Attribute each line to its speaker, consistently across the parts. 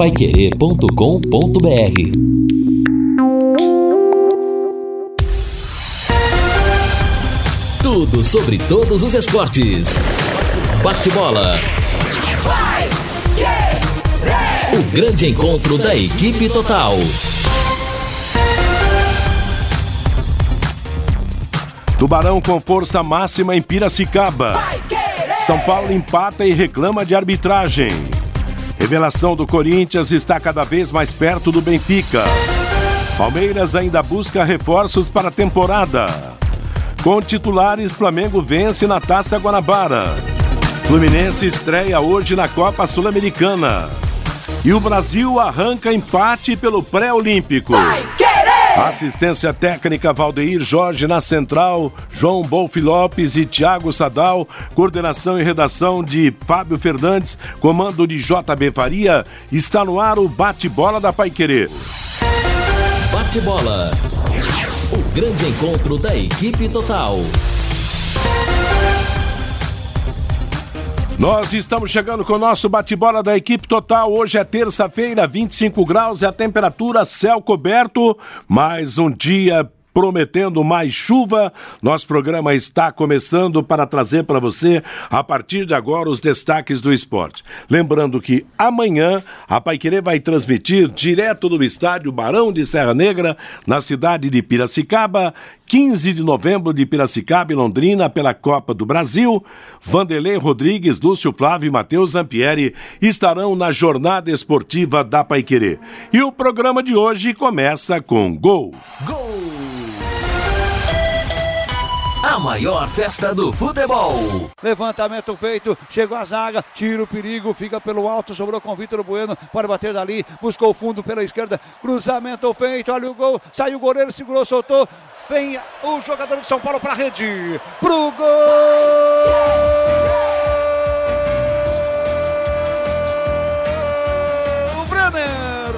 Speaker 1: paiquerê.com.br Tudo sobre todos os esportes. Bate-bola. O grande encontro da equipe total.
Speaker 2: Tubarão com força máxima em Piracicaba. São Paulo empata e reclama de arbitragem. Revelação do Corinthians está cada vez mais perto do Benfica. Palmeiras ainda busca reforços para a temporada. Com titulares, Flamengo vence na Taça Guanabara. Fluminense estreia hoje na Copa Sul-Americana. E o Brasil arranca empate pelo pré-olímpico. Assistência técnica Valdeir Jorge na central, João Bolfi Lopes e Tiago Sadal, coordenação e redação de Fábio Fernandes, comando de JB Faria, está no ar o bate-bola da Paiquerê.
Speaker 1: Bate-bola. O grande encontro da equipe total.
Speaker 2: Nós estamos chegando com o nosso bate-bola da equipe total. Hoje é terça-feira, 25 graus e a temperatura céu coberto. Mais um dia prometendo mais chuva. Nosso programa está começando para trazer para você, a partir de agora, os destaques do esporte. Lembrando que amanhã a Paiquerê vai transmitir direto do estádio Barão de Serra Negra, na cidade de Piracicaba, 15 de novembro de Piracicaba e Londrina pela Copa do Brasil. Vanderlei Rodrigues, Lúcio Flávio e Matheus Zampieri estarão na jornada esportiva da Paiquerê. E o programa de hoje começa com gol.
Speaker 1: Gol! A maior festa do futebol.
Speaker 3: Levantamento feito, chegou a zaga, tira o perigo, fica pelo alto, sobrou com Vitor Bueno, pode bater dali, buscou o fundo pela esquerda, cruzamento feito, olha o gol, saiu o goleiro, segurou, soltou, vem o jogador de São Paulo para a rede, pro gol! Brenner!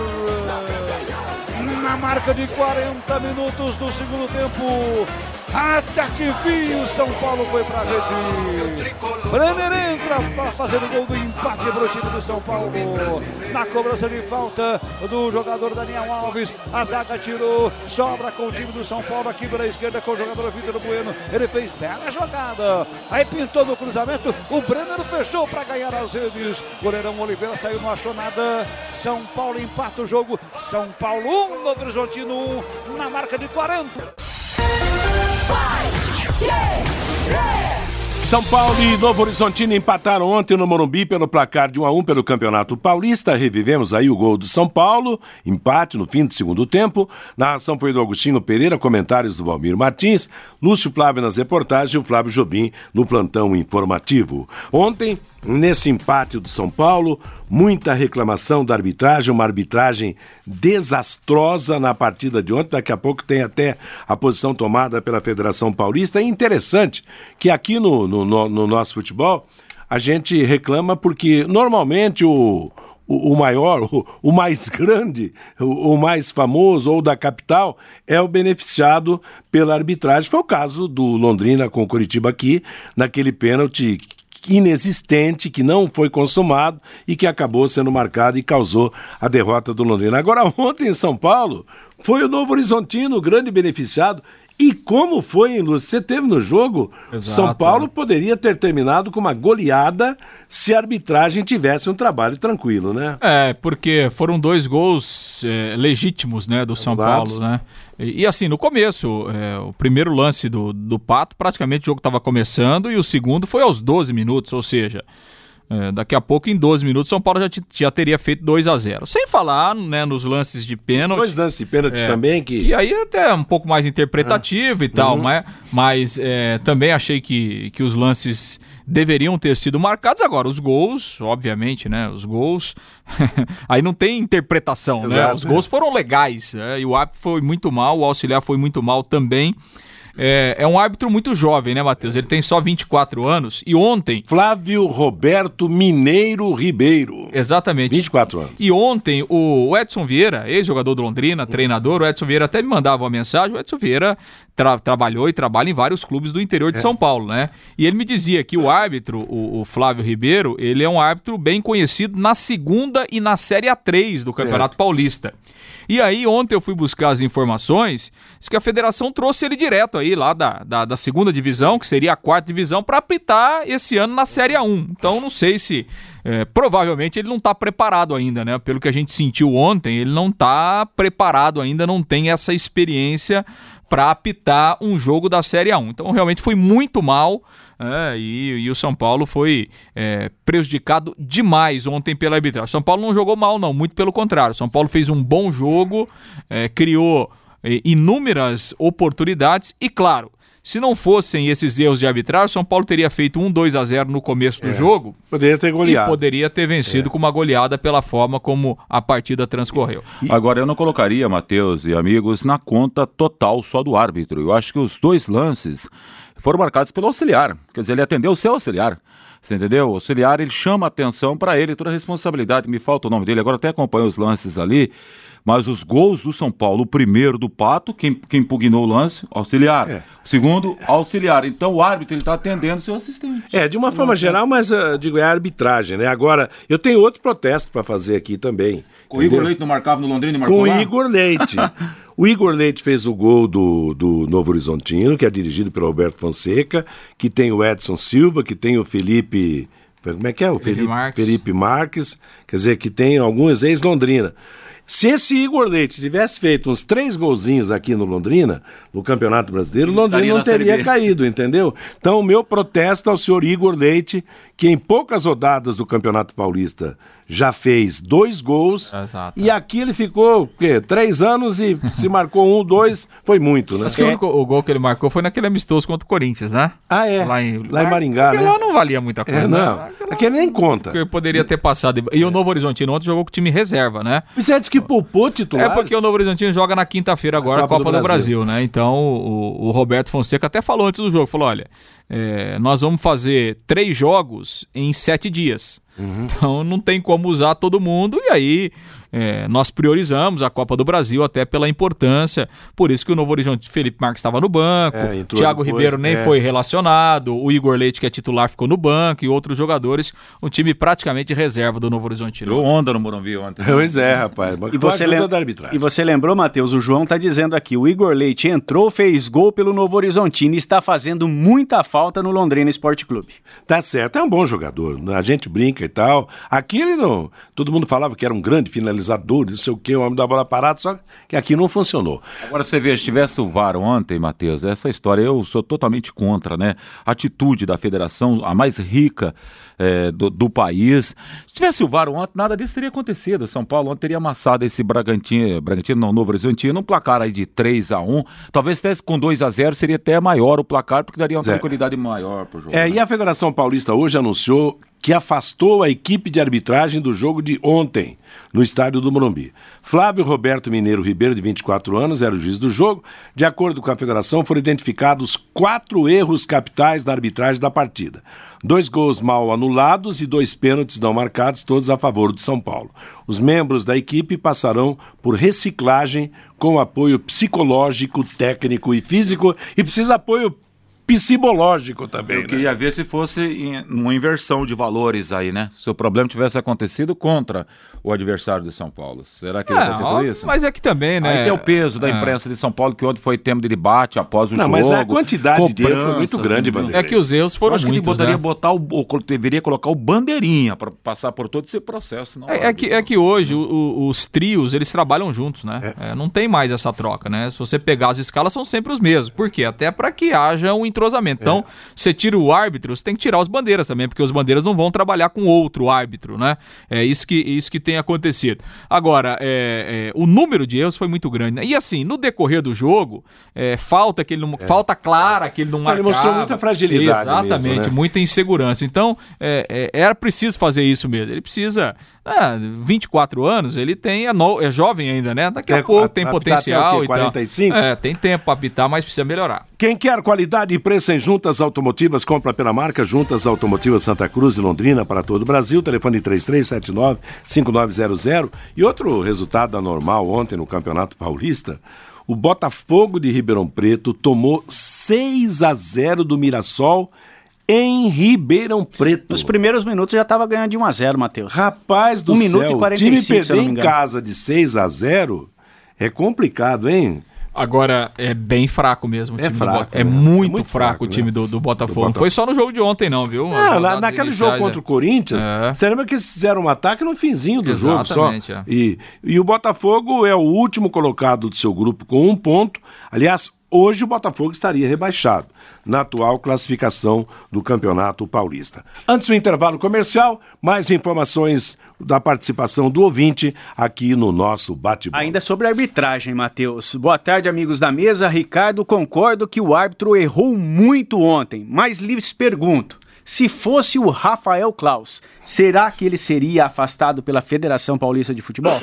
Speaker 3: Na marca de 40 minutos do segundo tempo, até que fim o São Paulo foi para rede. Brenner entra para fazer o gol do empate para o time do São Paulo. Na cobrança de falta do jogador Daniel Alves, a zaga tirou, sobra com o time do São Paulo aqui pela esquerda com o jogador Vitor Bueno. Ele fez bela jogada. Aí pintou no cruzamento, o Brenner fechou para ganhar as redes. Goleirão Oliveira saiu, não achou nada. São Paulo empata o jogo. São Paulo 1, um, Novo Horizontino 1, um, na marca de 40.
Speaker 2: São Paulo e Novo Horizontino empataram ontem no Morumbi pelo placar de 1 a 1 pelo Campeonato Paulista. Revivemos aí o gol do São Paulo, empate no fim do segundo tempo. Narração foi do Agostinho Pereira, comentários do Valmir Martins, Lúcio Flávio nas reportagens e o Flávio Jobim no plantão informativo. Ontem, nesse empate do São Paulo, muita reclamação da arbitragem, uma arbitragem desastrosa na partida de ontem. Daqui a pouco tem até a posição tomada pela Federação Paulista. É interessante que aqui no, no, no, no nosso futebol a gente reclama porque normalmente o, o, maior, o, o, mais grande, o, o, mais famoso ou da capital é o beneficiado pela arbitragem. Foi o caso do Londrina com o Curitiba aqui, naquele pênalti inexistente, que não foi consumado e que acabou sendo marcado e causou a derrota do Londrina. Agora, ontem em São Paulo, foi o Novo Horizontino o grande beneficiado. E como foi, Lúcio? Você teve no jogo? Exato, São Paulo é. poderia ter terminado com uma goleada se a arbitragem tivesse um trabalho tranquilo, né?
Speaker 4: É, porque foram dois gols é, legítimos, né, do São Paulo, né? E, e, assim, no começo, é, o primeiro lance do, do Pato, praticamente o jogo estava começando, e o segundo foi aos 12 minutos, ou seja, é, daqui a pouco, em 12 minutos, São Paulo já, já teria feito 2 a 0 Sem falar né, nos lances de pênalti.
Speaker 2: Dois lances de pênalti é, também que.
Speaker 4: E aí até um pouco mais interpretativo ah. e tal, uhum. mas, mas é, também achei que, que os lances deveriam ter sido marcados. Agora, os gols, obviamente, né? Os gols. aí não tem interpretação, Exato, né? Os gols foram legais. Né, e o árbitro foi muito mal, o auxiliar foi muito mal também. É, é um árbitro muito jovem, né, Matheus? Ele tem só 24 anos. E ontem.
Speaker 2: Flávio Roberto Mineiro Ribeiro.
Speaker 4: Exatamente.
Speaker 2: 24 anos.
Speaker 4: E ontem o Edson Vieira, ex-jogador do Londrina, treinador, o Edson Vieira até me mandava uma mensagem. O Edson Vieira tra trabalhou e trabalha em vários clubes do interior de é. São Paulo, né? E ele me dizia que o árbitro, o, o, Flávio Ribeiro, ele é um árbitro bem conhecido na segunda e na Série A3 do Campeonato certo. Paulista. E aí, ontem eu fui buscar as informações, diz que a federação trouxe ele direto aí, lá da, da, da segunda divisão, que seria a quarta divisão, para apitar esse ano na Série A1. Então, não sei se. É, provavelmente ele não está preparado ainda, né? Pelo que a gente sentiu ontem, ele não está preparado ainda, não tem essa experiência para apitar um jogo da Série A1. Então realmente foi muito mal é, e, e, o São Paulo foi é, prejudicado demais ontem pela arbitragem. São Paulo não jogou mal, não, muito pelo contrário. São Paulo fez um bom jogo, é, criou é, inúmeras oportunidades e, claro, se não fossem esses erros de arbitragem, São Paulo teria feito um 2 a 0 no começo do é. jogo.
Speaker 2: Poderia ter goleado.
Speaker 4: E poderia ter vencido é. com uma goleada pela forma como a partida transcorreu.
Speaker 5: E... Agora, eu não colocaria, Matheus e amigos, na conta total só do árbitro. Eu acho que os dois lances foram marcados pelo auxiliar. Quer dizer, ele atendeu o seu auxiliar. Você entendeu? O auxiliar, ele chama atenção para ele, toda a responsabilidade. Me falta o nome dele, agora até acompanho os lances ali. Mas os gols do São Paulo, o primeiro do Pato, quem, quem impugnou o lance, auxiliar. É. O segundo, auxiliar. Então o árbitro ele está atendendo seu assistente.
Speaker 2: É, de uma forma geral, mas uh, digo, é a arbitragem, né? Agora, eu tenho outro protesto para fazer aqui também.
Speaker 5: Com o Igor Leite não marcava no Londrina e marcou
Speaker 2: Com
Speaker 5: o
Speaker 2: Igor Leite. O Igor Leite fez o gol do, do Novo Horizontino, que é dirigido pelo Roberto Fonseca, que tem o Edson Silva, que tem o Felipe. Como é que é? O Felipe, Felipe Marques. Felipe Marques, quer dizer, que tem alguns ex-Londrina. Se esse Igor Leite tivesse feito uns três golzinhos aqui no Londrina, no Campeonato Brasileiro, o Londrina não teria caído, entendeu? Então, o meu protesto ao senhor Igor Leite, que em poucas rodadas do Campeonato Paulista já fez dois gols. Exato. E aqui ele ficou, o quê? Três anos e se marcou um, dois, foi muito, né?
Speaker 4: Acho que o, único, o gol que ele marcou foi naquele amistoso contra o Corinthians, né?
Speaker 2: Ah, é. Lá em, lá, em Maringá, Porque né?
Speaker 4: lá não valia muita coisa. É,
Speaker 2: não. Né? Aquele nem conta.
Speaker 4: Porque poderia ter passado. E o Novo Horizontino ontem jogou com o time reserva, né?
Speaker 2: Você disse que poupou titular?
Speaker 4: É porque o Novo Horizontino joga na quinta-feira agora a Copa, a Copa do, do Brasil. Brasil. né? Então o, o Roberto Fonseca até falou antes do jogo, falou, olha, é, nós vamos fazer três jogos em sete dias. Uhum. Então não tem como usar todo mundo, e aí é, nós priorizamos a Copa do Brasil até pela importância. Por isso que o Novo Horizonte Felipe Marques estava no banco, é, Thiago depois, Ribeiro nem é. foi relacionado, o Igor Leite, que é titular, ficou no banco, e outros jogadores, um time praticamente reserva do Novo Horizonte.
Speaker 5: Deu onda no Morumbi ontem.
Speaker 2: Pois é, rapaz.
Speaker 6: E você, lem... e você lembrou, Matheus, o João está dizendo aqui, o Igor Leite entrou, fez gol pelo Novo Horizontino e está fazendo muita falta no Londrina Esporte Clube.
Speaker 2: Tá certo, é um bom jogador, a gente brinca e tal. Aqui ele não, todo mundo falava que era um grande finalizador finalizador, não sei o que, o homem da bola parada, só que aqui não funcionou.
Speaker 5: Agora você vê, se tivesse o VAR ontem, Matheus, essa história eu sou totalmente contra, né? atitude da federação, a mais rica é, do, do, país. Se tivesse o VAR ontem, nada disso teria acontecido. São Paulo ontem teria amassado esse Bragantino, Bragantino não, Novo Horizontino, um placar aí de 3 a 1 Talvez tivesse com 2 a 0 seria até maior o placar, porque daria uma tranquilidade maior pro jogo.
Speaker 2: É, né? e a Federação Paulista hoje anunciou que afastou a equipe de arbitragem do jogo de ontem, no estádio do Morumbi. Flávio Roberto Mineiro Ribeiro, de 24 anos, era o juiz do jogo. De acordo com a federação, foram identificados quatro erros capitais da arbitragem da partida. Dois gols mal anulados e dois pênaltis não marcados, todos a favor do São Paulo. Os membros da equipe passarão por reciclagem com apoio psicológico, técnico e físico e precisa apoio psicológico também. Eu
Speaker 5: né? queria ver se fosse em, uma inversão de valores aí, né? Se o problema tivesse acontecido contra o adversário de São Paulo. Será que
Speaker 4: é, vai isso? Mas é que também, né?
Speaker 5: Aí tem o peso da é. imprensa de São Paulo, que ontem foi tempo de debate após o
Speaker 2: não,
Speaker 5: jogo.
Speaker 2: Mas a quantidade de erros foi muito grande,
Speaker 4: Vanderlei. É que os erros foram
Speaker 5: acho
Speaker 4: muitos,
Speaker 5: que botaria né? botar o, o, deveria colocar o bandeirinha para passar por todo esse processo.
Speaker 4: Não é, é, que, é que hoje o, os trios, eles trabalham juntos, né? É. É, não tem mais essa troca, né? Se você pegar as escalas, são sempre os mesmos. Por quê? Até para que haja um entrosamento. Então, é. você tira o árbitro, você tem que tirar os bandeiras também, porque os bandeiras não vão trabalhar com outro árbitro, né? É isso que, isso que tem acontecido. Agora, é, é, o número de erros foi muito grande. Né? E assim, no decorrer do jogo, é, falta que ele não, é. falta clara que ele não marcava.
Speaker 2: Ele mostrou muita fragilidade.
Speaker 4: Exatamente,
Speaker 2: mesmo, né?
Speaker 4: muita insegurança. Então, é, era preciso fazer isso mesmo. Ele precisa. Ah, 24 anos, ele tem, é, no, é jovem ainda, né? Daqui a pouco tem potencial
Speaker 2: e 45?
Speaker 4: tal. É, tem tempo para apitar, mas precisa melhorar.
Speaker 2: Quem quer qualidade e preço em juntas automotivas, compra pela marca Juntas Automotivas Santa Cruz e Londrina para todo o Brasil. Telefone 3379-5900. E outro resultado anormal ontem no Campeonato Paulista. O Botafogo de Ribeirão Preto tomou 6 a 0 do Mirassol em Ribeirão Preto.
Speaker 6: Nos primeiros minutos já estava ganhando de 1 a 0 Matheus.
Speaker 2: Rapaz do
Speaker 6: um
Speaker 2: céu,
Speaker 6: minuto e 45,
Speaker 2: time perder em casa de 6 a 0 é complicado, hein?
Speaker 4: Agora é bem fraco mesmo. O
Speaker 2: É
Speaker 4: time
Speaker 2: fraco,
Speaker 4: do Bo... é,
Speaker 2: né?
Speaker 4: muito
Speaker 2: É muito
Speaker 4: fraco,
Speaker 2: fraco,
Speaker 4: o time
Speaker 2: né?
Speaker 4: do, do Botafogo.
Speaker 2: Do
Speaker 4: Não foi só no jogo de ontem, não, viu? As
Speaker 2: Ah, na, naquele
Speaker 4: iniciais,
Speaker 2: jogo contra
Speaker 4: é.
Speaker 2: o Corinthians,
Speaker 4: É.
Speaker 2: você lembra que eles fizeram um ataque no finzinho do jogo só?
Speaker 4: Exatamente, é.
Speaker 2: E, e o Botafogo é o último colocado do seu grupo com um ponto. Aliás, hoje o Botafogo estaria rebaixado na atual classificação do Campeonato Paulista. Antes do intervalo comercial, mais informações da participação do ouvinte aqui no nosso bate-bola.
Speaker 6: Ainda sobre a arbitragem, Matheus. Boa tarde, amigos da mesa. Ricardo, concordo que o árbitro errou muito ontem, mas lhes pergunto: se fosse o Rafael Klaus, será que ele seria afastado pela Federação Paulista de Futebol?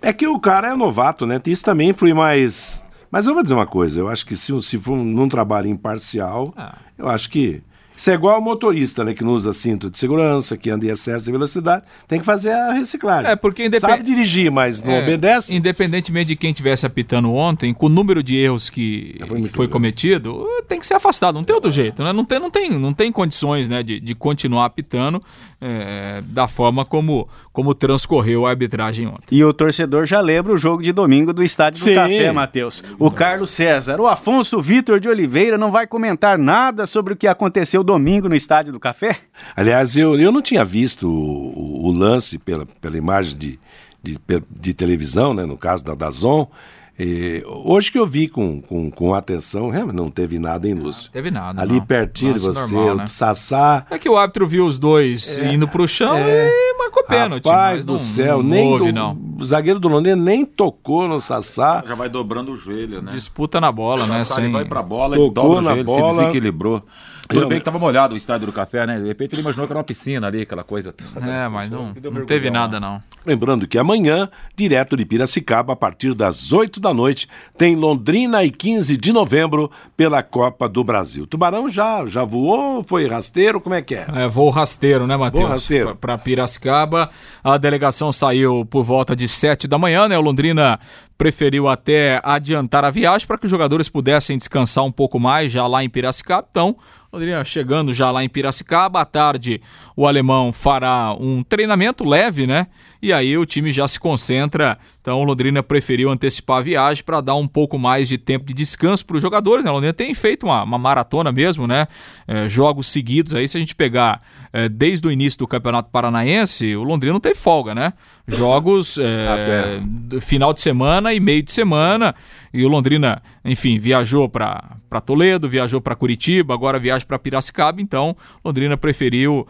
Speaker 2: É que o cara é novato, né? Isso também influi mais. Mas eu vou dizer uma coisa, eu acho que se, se for num trabalho imparcial,
Speaker 4: Ah.
Speaker 2: eu acho que. Isso é igual ao motorista, né? Que não usa cinto de segurança, que anda em excesso de velocidade, tem que fazer a reciclagem.
Speaker 4: É, porque independ-
Speaker 2: Sabe dirigir, mas não
Speaker 4: É,
Speaker 2: obedece.
Speaker 4: Independentemente de quem estivesse apitando ontem, com o número de erros que
Speaker 2: foi
Speaker 4: que
Speaker 2: muito
Speaker 4: foi
Speaker 2: grande.
Speaker 4: cometido, tem que ser afastado. Não tem outro jeito, né? Não tem, não tem, não tem condições né, de, de continuar apitando é, da forma como, como transcorreu a arbitragem ontem.
Speaker 6: E o torcedor já lembra o jogo de domingo do Estádio
Speaker 2: Sim.
Speaker 6: do Café, Matheus. O Carlos César, o Afonso Vitor de Oliveira não vai comentar nada sobre o que aconteceu domingo no Estádio do Café?
Speaker 2: Aliás, eu, eu não tinha visto o, o- o lance pela, pela imagem de, de, de televisão, né? No caso da Dazon. Eh, hoje que eu vi com, com, com atenção, realmente não teve nada em Lúcio.
Speaker 4: Teve nada.
Speaker 2: Ali
Speaker 4: não.
Speaker 2: pertinho de
Speaker 4: Lance
Speaker 2: você,
Speaker 4: normal,
Speaker 2: o
Speaker 4: né?
Speaker 2: Sassá.
Speaker 4: É que o árbitro viu os dois indo pro chão e marcou pênalti.
Speaker 2: Rapaz
Speaker 4: mas
Speaker 2: do
Speaker 4: não-
Speaker 2: céu,
Speaker 4: não
Speaker 2: nem
Speaker 4: houve,
Speaker 2: do-
Speaker 4: não.
Speaker 2: o zagueiro do Londrina nem tocou no Sassá.
Speaker 5: Já vai dobrando o joelho, né?
Speaker 4: Disputa na bola, né?
Speaker 5: Sassá, ele
Speaker 4: Sem...
Speaker 5: vai pra bola,
Speaker 2: Tocou
Speaker 5: ele dobra o
Speaker 2: na
Speaker 5: joelho,
Speaker 2: bola.
Speaker 5: se desequilibrou. Tudo
Speaker 2: Eu-
Speaker 5: bem que tava molhado o estádio do café, né? De repente ele imaginou que era uma piscina ali, aquela coisa.
Speaker 4: É, mas não, não teve nada, não.
Speaker 2: Lembrando que amanhã, direto de Piracicaba, a partir das 8 da noite, tem Londrina e 15 de novembro pela Copa do Brasil. Tubarão já, já voou, foi rasteiro, como é que é?
Speaker 4: É, voo rasteiro, né, Matheus?
Speaker 2: Voo rasteiro.
Speaker 4: Para Piracicaba. A delegação saiu por volta de 7 da manhã, né? O Londrina preferiu até adiantar a viagem para que os jogadores pudessem descansar um pouco mais já lá em Piracicaba. Então, chegando já lá em Piracicaba. À tarde, o alemão fará um treinamento leve, né? E aí o time já se concentra. Então, o Londrina preferiu antecipar a viagem para dar um pouco mais de tempo de descanso para os jogadores. Né? O Londrina tem feito uma, uma maratona mesmo, né? É, jogos seguidos. Aí, se a gente pegar é, desde o início do Campeonato Paranaense, o Londrina não teve folga, né? Jogos é, final de semana e meio de semana. E o Londrina, enfim, viajou para Toledo, viajou para Curitiba, agora viaja para Piracicaba. Então, Londrina preferiu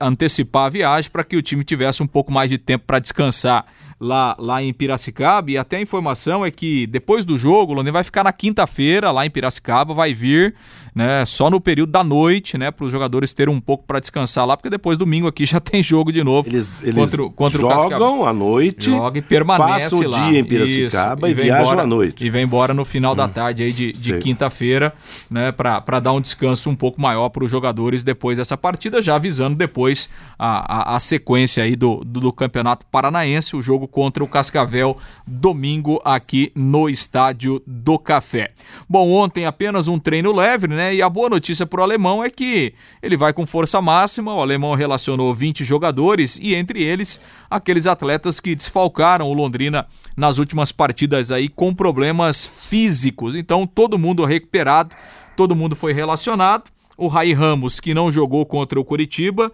Speaker 4: antecipar a viagem para que o time tivesse um pouco mais de tempo para descansar lá, lá em Piracicaba. E até a informação é que depois do jogo, o Londrina vai ficar na quinta-feira lá em Piracicaba, vai vir né, só no período da noite, né, para os jogadores terem um pouco para descansar lá, porque depois domingo aqui já tem jogo de novo
Speaker 2: Eles, eles
Speaker 4: contra, contra
Speaker 2: jogam à noite,
Speaker 4: Joga e permanece
Speaker 2: passa o
Speaker 4: lá.
Speaker 2: dia em Piracicaba
Speaker 4: Isso,
Speaker 2: e,
Speaker 4: vem
Speaker 2: viajam
Speaker 4: embora-
Speaker 2: à noite. Hum.
Speaker 4: E vem embora no final da tarde aí de, de quinta-feira, né, para dar um descanso um pouco maior para os jogadores depois dessa partida, já avisando depois a, a, a sequência aí do, do, do Campeonato Paranaense, o jogo contra o Cascavel, domingo aqui no Estádio do Café. Bom, ontem apenas um treino leve, né, e a boa notícia para o alemão é que ele vai com força máxima, o alemão relacionou 20 jogadores e entre eles aqueles atletas que desfalcaram o Londrina nas últimas partidas aí com problemas físicos. Então todo mundo recuperado, todo mundo foi relacionado. O Rai Ramos, que não jogou contra o Curitiba,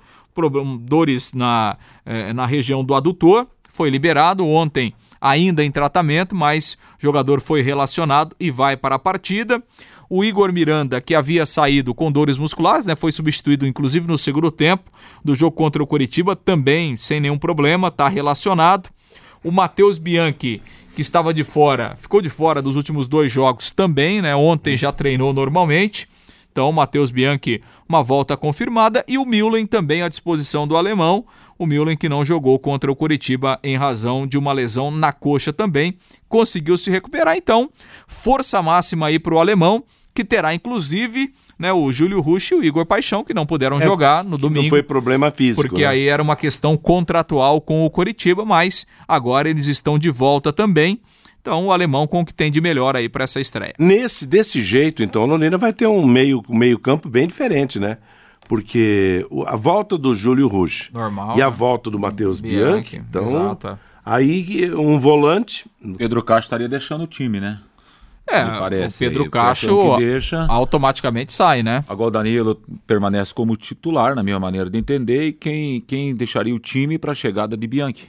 Speaker 4: dores na, eh, na região do adutor, foi liberado ontem, ainda em tratamento, mas jogador foi relacionado e vai para a partida. O Igor Miranda, que havia saído com dores musculares, né, foi substituído inclusive no segundo tempo do jogo contra o Curitiba, também sem nenhum problema, está relacionado. O Matheus Bianchi, que estava de fora, ficou de fora dos últimos dois jogos também, né? Ontem já treinou normalmente. Então, Matheus Bianchi, uma volta confirmada. E o Mühlen também à disposição do alemão. O Mühlen que não jogou contra o Curitiba em razão de uma lesão na coxa também. Conseguiu se recuperar, então. Força máxima aí para o alemão. que terá inclusive né, o Júlio Rush e o Igor Paixão, que não puderam
Speaker 2: É,
Speaker 4: jogar no domingo.
Speaker 2: Não foi problema físico.
Speaker 4: Porque
Speaker 2: né?
Speaker 4: aí era uma questão contratual com o Coritiba, mas agora eles estão de volta também. Então o alemão com o que tem de melhor aí para essa estreia.
Speaker 2: Nesse, desse jeito, então, a Londrina vai ter um meio, meio campo bem diferente, né? Porque o- a volta do Júlio Rush
Speaker 4: Normal,
Speaker 2: e a
Speaker 4: né?
Speaker 2: volta do Matheus
Speaker 4: Bianchi,
Speaker 2: Bianchi, então,
Speaker 4: exato, é.
Speaker 2: aí um volante,
Speaker 5: Pedro Castro estaria deixando o time, né?
Speaker 4: É,
Speaker 5: parece
Speaker 4: o Pedro
Speaker 5: aí, pela
Speaker 4: Cacho
Speaker 5: deixa.
Speaker 4: automaticamente sai, né?
Speaker 5: Agora o Danilo permanece como titular, na minha maneira de entender, e quem, quem deixaria o time para a chegada de Bianchi?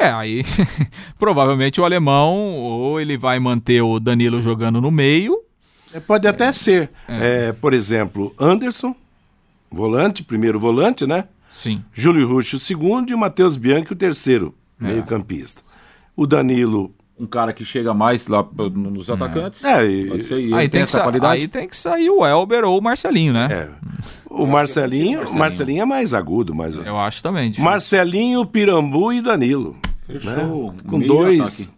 Speaker 4: É, aí provavelmente o alemão ou ele vai manter o Danilo jogando no meio.
Speaker 2: é, pode até ser. É, por exemplo, Anderson, volante, primeiro volante, né?
Speaker 4: Sim.
Speaker 2: Júlio Rush o segundo e o Matheus Bianchi o terceiro,
Speaker 4: É.
Speaker 2: meio campista. O Danilo,
Speaker 5: Um cara que chega mais lá nos atacantes.
Speaker 2: é, e-
Speaker 5: ser, e
Speaker 4: Aí
Speaker 5: tem
Speaker 4: tem, que
Speaker 5: essa
Speaker 4: sa-
Speaker 5: qualidade.
Speaker 4: aí tem que sair o Elber ou o Marcelinho, né?
Speaker 2: é. o Marcelinho, o Marcelinho é mais agudo, mas
Speaker 4: Eu acho também. difícil.
Speaker 2: Marcelinho, Pirambu e Danilo.
Speaker 5: Fechou.
Speaker 2: Com
Speaker 5: meio
Speaker 2: dois.
Speaker 5: ataque.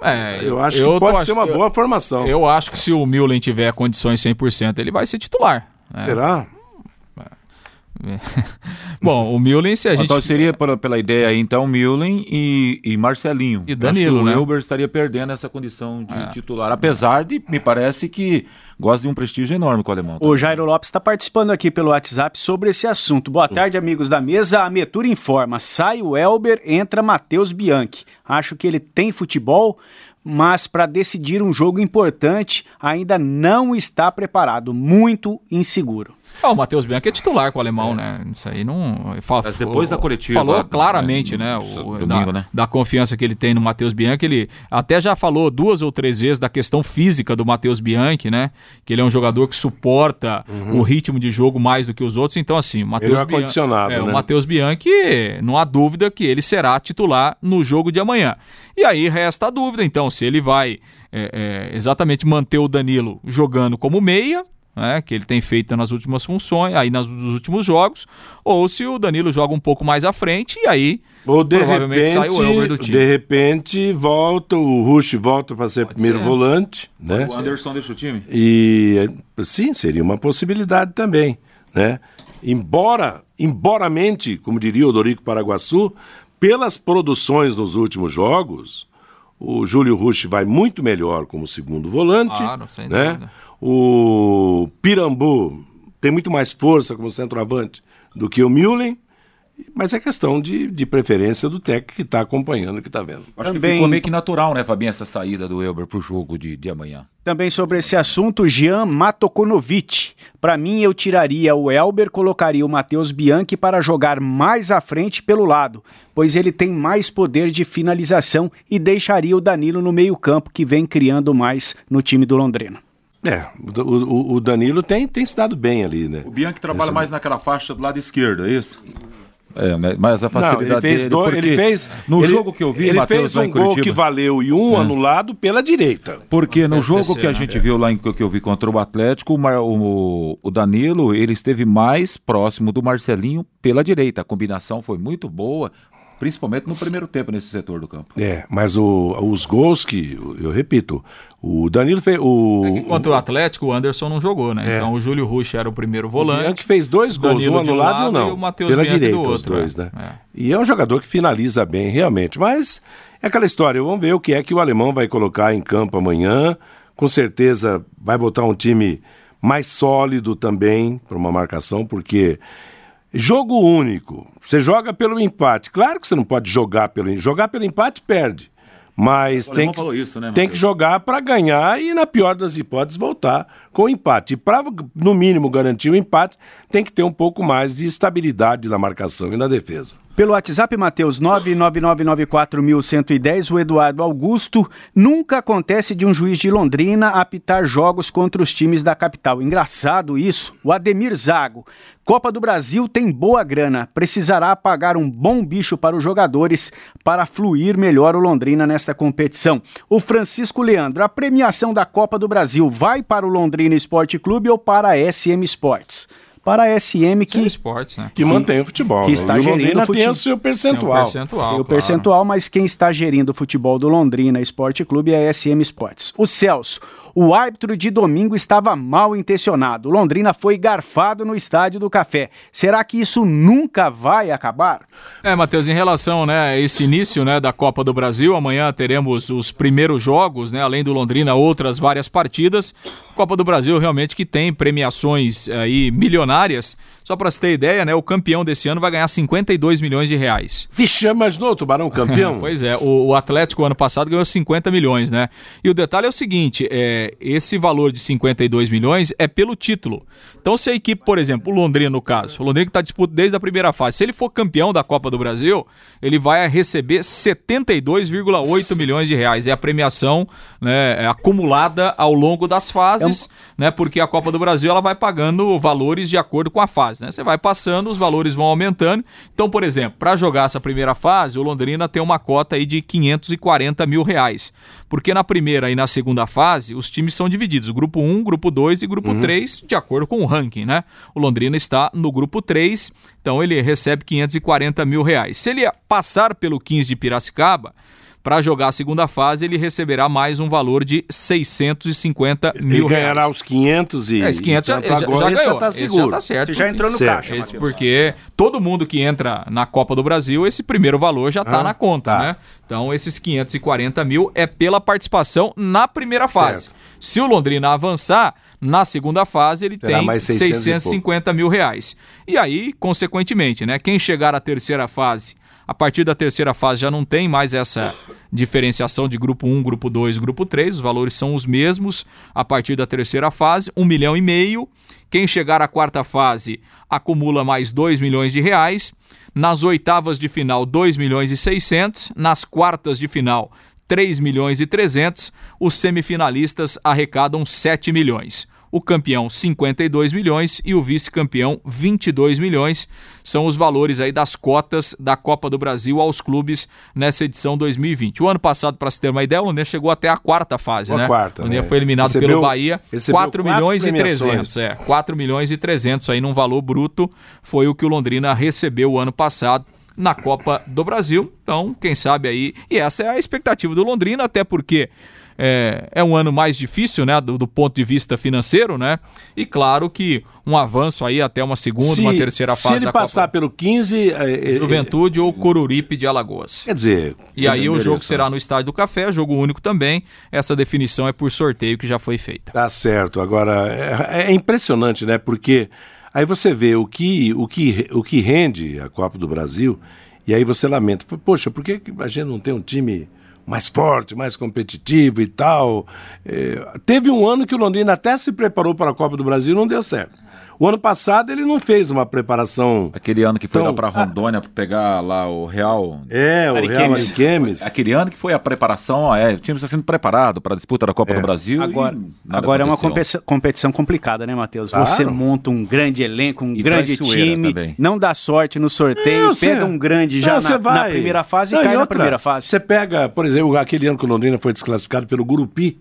Speaker 4: É,
Speaker 2: Eu acho
Speaker 4: eu
Speaker 2: que pode ser uma
Speaker 4: eu-
Speaker 2: boa formação.
Speaker 4: Eu acho que se o Milen tiver condições 100%, ele vai ser titular. né?
Speaker 2: Será?
Speaker 4: Bom, o Milen, se a gente.
Speaker 5: Então seria pela, pela ideia aí, então, Milen e, e Marcelinho.
Speaker 4: E Danilo, né?
Speaker 5: O Elber estaria perdendo essa condição de
Speaker 4: É.
Speaker 5: titular. Apesar de, me parece que gosta de um prestígio enorme com o alemão.
Speaker 6: O Jairo Lopes está participando aqui pelo WhatsApp sobre esse assunto. Boa tarde, amigos da mesa. A Metura informa: sai o Elber, entra Matheus Bianchi. Acho que ele tem futebol, mas para decidir um jogo importante ainda não está preparado. Muito inseguro.
Speaker 4: Ah, o Matheus Bianchi é titular com o alemão, né? Isso aí não. Fala,
Speaker 5: Mas depois da coletiva,
Speaker 4: Falou
Speaker 5: né,
Speaker 4: claramente,
Speaker 5: no-
Speaker 4: né?
Speaker 5: no
Speaker 4: o-
Speaker 5: domingo,
Speaker 4: da,
Speaker 5: né?
Speaker 4: da confiança que ele tem no Matheus Bianchi. Ele até já falou duas ou três vezes da questão física do Matheus Bianchi, né? Que ele é um jogador que suporta o ritmo de jogo mais do que os outros. Então, assim, o Matheus
Speaker 2: é
Speaker 4: Bian-
Speaker 2: acondicionado,
Speaker 4: é, O
Speaker 2: né?
Speaker 4: Matheus Bianchi, não há dúvida que ele será titular no jogo de amanhã. E aí resta a dúvida, então, se ele vai é, é, exatamente manter o Danilo jogando como meia, né, que ele tem feito nas últimas funções, aí nas- nos últimos jogos, ou se o Danilo joga um pouco mais à frente e aí
Speaker 2: Ou de
Speaker 4: provavelmente sai o Elber do
Speaker 2: repente,
Speaker 4: time.
Speaker 2: de repente volta, o Rush volta para ser primeiro
Speaker 4: ser.
Speaker 2: volante, né?
Speaker 5: O Anderson deixa o time?
Speaker 2: E sim, seria uma possibilidade também, né? Embora, emboramente, como diria o Dorico Paraguaçu, pelas produções nos últimos jogos, o Júlio Rush vai muito melhor como segundo volante,
Speaker 4: Claro, sem
Speaker 2: né?
Speaker 4: dúvida.
Speaker 2: O Pirambu tem muito mais força como centroavante do que o Mullen, mas é questão de, de preferência do técnico que está acompanhando, que está vendo.
Speaker 5: Acho
Speaker 6: Também-
Speaker 5: que ficou meio que natural, né, Fabinho, essa saída do Elber pro jogo de, de amanhã.
Speaker 6: Também sobre esse assunto, Jean Matokonovic. Para mim, eu tiraria o Elber, colocaria o Matheus Bianchi para jogar mais à frente pelo lado, pois ele tem mais poder de finalização e deixaria o Danilo no meio-campo, que vem criando mais no time do Londrina.
Speaker 2: É, o, o- o Danilo tem, tem se dado bem ali, né?
Speaker 5: O Bianchi trabalha
Speaker 2: Esse-
Speaker 5: mais naquela faixa do lado esquerdo, é isso? É, mas a facilidade
Speaker 2: Não, ele fez
Speaker 5: dele,
Speaker 2: dois, ele fez
Speaker 5: no
Speaker 2: ele-
Speaker 5: jogo que eu vi,
Speaker 2: ele
Speaker 5: Matheus,
Speaker 2: fez um
Speaker 5: em
Speaker 2: gol
Speaker 5: Curitiba,
Speaker 2: que valeu e um anulado pela direita.
Speaker 5: Porque no jogo que a
Speaker 4: né?
Speaker 5: gente viu lá em, que eu vi contra o Atlético, o- o Danilo ele esteve mais próximo do Marcelinho pela direita. A combinação foi muito boa, principalmente no primeiro tempo nesse setor do campo.
Speaker 2: É, mas o- os gols que eu repito, o Danilo fez o
Speaker 4: Contra o Atlético, o Anderson não jogou, né?
Speaker 2: É.
Speaker 4: Então o Júlio Rush era o primeiro
Speaker 2: o
Speaker 4: volante.
Speaker 2: Bianchi fez dois gols,
Speaker 4: Danilo
Speaker 2: um anulado e um
Speaker 4: lado
Speaker 2: não.
Speaker 4: e o Matheus
Speaker 2: pela
Speaker 4: Bianchi do
Speaker 2: direita os
Speaker 4: outro,
Speaker 2: dois,
Speaker 4: é.
Speaker 2: né?
Speaker 4: É.
Speaker 2: E é um jogador que finaliza bem, realmente. Mas é aquela história, vamos ver o que é que o alemão vai colocar em campo amanhã. Com certeza vai botar um time mais sólido também para uma marcação, porque jogo único, você joga pelo empate. Claro que você não pode jogar pelo jogar pelo empate perde. Mas
Speaker 5: O
Speaker 2: tem que,
Speaker 5: isso, né,
Speaker 2: tem que jogar para ganhar e, na pior das hipóteses, voltar com empate. E para, no mínimo, garantir o empate, tem que ter um pouco mais de estabilidade na marcação e na defesa.
Speaker 6: Pelo WhatsApp, Matheus 999941110, o Eduardo Augusto. Nunca acontece de um juiz de Londrina apitar jogos contra os times da capital. Engraçado isso. O Ademir Zago. Copa do Brasil tem boa grana. Precisará pagar um bom bicho para os jogadores para fluir melhor o Londrina nesta competição. O Francisco Leandro, a premiação da Copa do Brasil vai para o Londrina Esporte Clube ou para a SM Sports? para a SM que,
Speaker 4: Esportes, né?
Speaker 2: Que mantém o futebol.
Speaker 6: que
Speaker 2: né?
Speaker 6: está
Speaker 2: e o
Speaker 6: gerindo
Speaker 2: Londrina
Speaker 6: o fute-
Speaker 2: tem o seu
Speaker 4: Tem
Speaker 2: percentual.
Speaker 4: o percentual.
Speaker 6: tem o
Speaker 4: claro.
Speaker 6: percentual, mas quem está gerindo o futebol do Londrina Esporte Clube é a SM Sports. O Celso, o árbitro de domingo estava mal intencionado. Londrina foi garfado no estádio do Café. Será que isso nunca vai acabar?
Speaker 4: É, Matheus, em relação né, a esse início né, da Copa do Brasil, amanhã teremos os primeiros jogos, né, além do Londrina, outras várias partidas. Copa do Brasil realmente que tem premiações aí milionárias. Só para você ter ideia, né, o campeão desse ano vai ganhar 52 milhões de reais.
Speaker 2: Vixe, imaginou o Tubarão campeão?
Speaker 4: Pois é, o, o Atlético ano passado ganhou 50 milhões, né? E o detalhe é o seguinte: é, esse valor de 52 milhões é pelo título. Então, se a equipe, por exemplo, o Londrina no caso, o Londrina que está disputando desde a primeira fase, se ele for campeão da Copa do Brasil, ele vai receber 72,8 milhões de reais. É a premiação né, é acumulada ao longo das fases, né? Porque a Copa do Brasil ela vai pagando valores de acordo com a fase, né? Você vai passando, os valores vão aumentando. Então, por exemplo, para jogar essa primeira fase, o Londrina tem uma cota aí de 540 mil reais. Porque na primeira e na segunda fase, os times são divididos. O grupo 1, grupo 2 e grupo 3, de acordo com o ranking, né? O Londrina está no grupo 3, então ele recebe 540 mil reais. Se ele passar pelo 15 de Piracicaba, para jogar a segunda fase, ele receberá mais um valor de 650
Speaker 2: Ele
Speaker 4: mil
Speaker 2: ganhará
Speaker 4: reais.
Speaker 2: os 500 e...
Speaker 4: É, esse 500 já,
Speaker 2: tanto
Speaker 4: ele já,
Speaker 2: agora,
Speaker 4: já
Speaker 2: esse
Speaker 4: ganhou.
Speaker 2: tá
Speaker 4: Esse já
Speaker 2: seguro.
Speaker 4: tá certo.
Speaker 6: Você já entrou no
Speaker 2: Certo.
Speaker 6: caixa,
Speaker 4: Esse porque todo mundo que entra na Copa do Brasil, esse primeiro valor já está
Speaker 2: Ah,
Speaker 4: na conta,
Speaker 2: tá.
Speaker 4: né? Então, esses 540 mil é pela participação na primeira fase.
Speaker 2: Certo.
Speaker 4: Se o Londrina avançar, na segunda fase ele
Speaker 2: Terá
Speaker 4: tem
Speaker 2: mais 600 e pouco.
Speaker 4: 650 mil reais. E aí, consequentemente, né? Quem chegar à terceira fase, a partir da terceira fase já não tem mais essa diferenciação de grupo 1, grupo 2, grupo 3. Os valores são os mesmos a partir da terceira fase, um milhão e meio. Quem chegar à quarta fase acumula mais 2 milhões de reais. Nas oitavas de final, 2 milhões e 600. Nas quartas de final, 3 milhões e 300. Os semifinalistas arrecadam 7 milhões. O campeão 52 milhões e o vice-campeão 22 milhões. São os valores aí das cotas da Copa do Brasil aos clubes nessa edição 2020. O ano passado, para se ter uma ideia, o Londrina chegou até a quarta fase,
Speaker 2: A
Speaker 4: né?
Speaker 2: quarta,
Speaker 4: o Londrina
Speaker 2: né?
Speaker 4: foi eliminado
Speaker 2: Recebeu-
Speaker 4: pelo Bahia,
Speaker 2: recebeu
Speaker 4: 4
Speaker 2: quatro
Speaker 4: milhões e
Speaker 2: premiações.
Speaker 4: 300. É, 4 milhões e 300 aí num valor bruto foi o que o Londrina recebeu o ano passado na Copa do Brasil. Então, quem sabe aí. E essa é a expectativa do Londrina, até porque é, é um ano mais difícil, né, do, do ponto de vista financeiro, né? E claro que um avanço aí até uma segunda,
Speaker 2: Se-
Speaker 4: uma terceira
Speaker 2: Se
Speaker 4: fase
Speaker 2: ele
Speaker 4: da
Speaker 2: passar
Speaker 4: Copa.
Speaker 2: pelo 15... é, é,
Speaker 4: Juventude ou Coruripe de Alagoas.
Speaker 2: Quer dizer...
Speaker 4: E aí o jogo
Speaker 2: né?
Speaker 4: será no Estádio do Café, jogo único também. Essa definição é por sorteio que já foi feita.
Speaker 2: Tá certo. Agora, é, é impressionante, né? Porque aí você vê o que, o, que, o que rende a Copa do Brasil e aí você lamenta. Poxa, por que a gente não tem um time mais forte, mais competitivo e tal? É, teve um ano que o Londrina até se preparou para a Copa do Brasil e não deu certo. O ano passado ele não fez uma preparação...
Speaker 5: Aquele ano que foi
Speaker 2: Então,
Speaker 5: lá pra Rondônia pra pegar lá o Real.
Speaker 2: É, o Real
Speaker 6: Ariquemes.
Speaker 2: Ariquemes.
Speaker 5: Aquele ano que foi a preparação, ó, é, o time está sendo preparado para a disputa da Copa do Brasil.
Speaker 6: Agora,
Speaker 5: e
Speaker 6: agora é uma competição, complicada, né, Matheus?
Speaker 2: Claro.
Speaker 6: Você monta um grande elenco, um
Speaker 5: E
Speaker 6: grande time,
Speaker 5: também.
Speaker 6: não dá sorte no sorteio,
Speaker 2: Não,
Speaker 6: pega um grande já
Speaker 2: Não,
Speaker 6: na,
Speaker 2: você
Speaker 6: na
Speaker 2: vai-
Speaker 6: primeira fase
Speaker 2: Não,
Speaker 6: e cai na
Speaker 2: outra,
Speaker 6: primeira fase.
Speaker 2: Você pega, por exemplo, aquele ano que o Londrina foi desclassificado pelo Gurupi.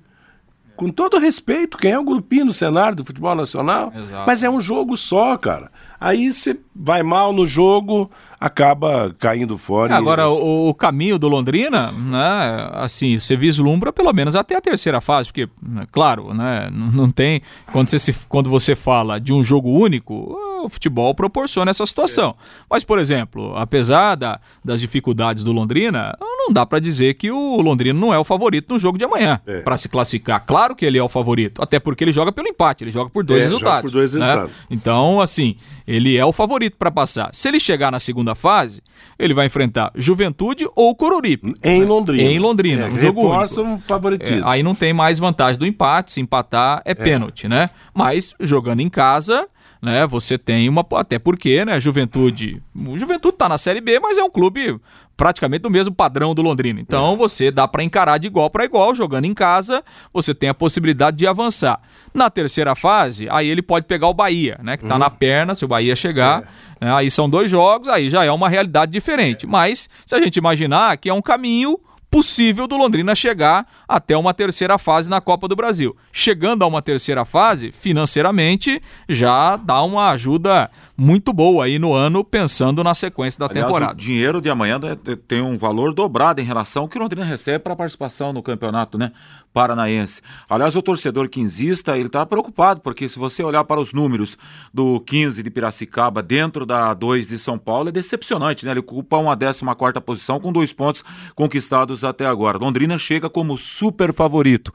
Speaker 2: Com todo respeito, quem é o Gurupi no cenário do futebol nacional?
Speaker 4: Exato.
Speaker 2: Mas é um jogo só, cara. Aí você vai mal no jogo, acaba caindo fora. e-
Speaker 4: Agora, o, o caminho do Londrina, né, assim, você vislumbra pelo menos até a terceira fase, porque, né, claro, né, não não tem, quando você, se, quando você fala de um jogo único, o futebol proporciona essa situação. Mas, por exemplo, apesar da- das dificuldades do Londrina, não dá pra dizer que o Londrina não é o favorito no jogo de amanhã,
Speaker 2: É.
Speaker 4: Pra se classificar. Claro que ele é o favorito, até porque ele joga pelo empate, ele joga por dois
Speaker 2: É,
Speaker 4: resultados.
Speaker 2: por dois
Speaker 4: né?
Speaker 2: resultados.
Speaker 4: Então, assim, ele é o favorito para passar. Se ele chegar na segunda fase, ele vai enfrentar Juventude ou Coruripe.
Speaker 2: Em Londrina.
Speaker 4: Em Londrina,
Speaker 2: É,
Speaker 4: um jogo único.
Speaker 2: um favoritismo.
Speaker 4: É, aí não tem mais vantagem do empate, se empatar é, pênalti, né? Mas jogando em casa, né, você tem uma até porque, né, Juventude, o Juventude tá na Série B, mas é um clube praticamente do mesmo padrão do Londrina. Então
Speaker 2: É.
Speaker 4: você dá para encarar de igual para igual, jogando em casa, você tem a possibilidade de avançar. Na terceira fase, aí ele pode pegar o Bahia, né, que
Speaker 2: Uhum.
Speaker 4: tá na perna, se o Bahia chegar,
Speaker 2: É.
Speaker 4: né, aí são dois jogos, aí já é uma realidade diferente. Mas se a gente imaginar que é um caminho possível do Londrina chegar até uma terceira fase na Copa do Brasil. Chegando a uma terceira fase, financeiramente, já dá uma ajuda muito boa aí no ano, pensando na sequência da
Speaker 5: Aliás,
Speaker 4: temporada.
Speaker 5: O dinheiro de amanhã tem um valor dobrado em relação ao que o Londrina recebe para participação no campeonato né, paranaense. Aliás, o torcedor quinzista ele está preocupado, porque se você olhar para os números do 15 de Piracicaba dentro da 2 de São Paulo, é decepcionante, né? Ele ocupa uma 14 quarta posição com dois pontos conquistados até agora. Londrina chega como super favorito.